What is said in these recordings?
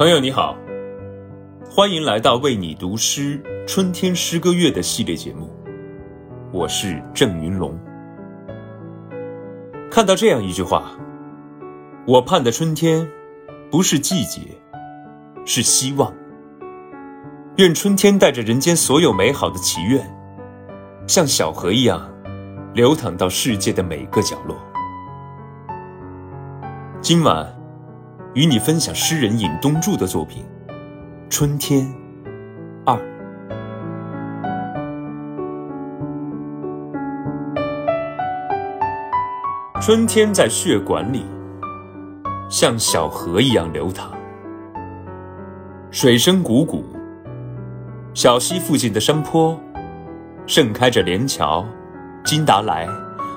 朋友你好，欢迎来到为你读诗春天诗歌月的系列节目，我是郑云龙。看到这样一句话，我盼的春天不是季节，是希望。愿春天带着人间所有美好的祈愿，像小河一样流淌到世界的每个角落。今晚。与你分享诗人尹东柱的作品《春天二》。春天在血管里，像小河一样流淌，水声汩汩。小溪附近的山坡，盛开着连翘、金达莱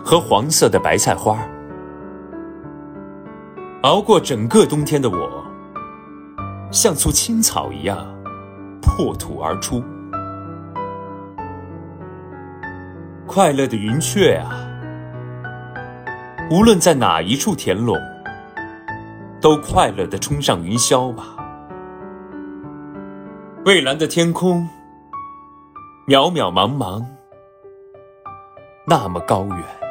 和黄色的白菜花儿。熬过整个冬天的我，像簇青草一样破土而出。快乐的云雀啊，无论在哪一处田垄，都快乐的冲上云霄吧。蔚蓝的天空，渺渺茫茫，那么高远。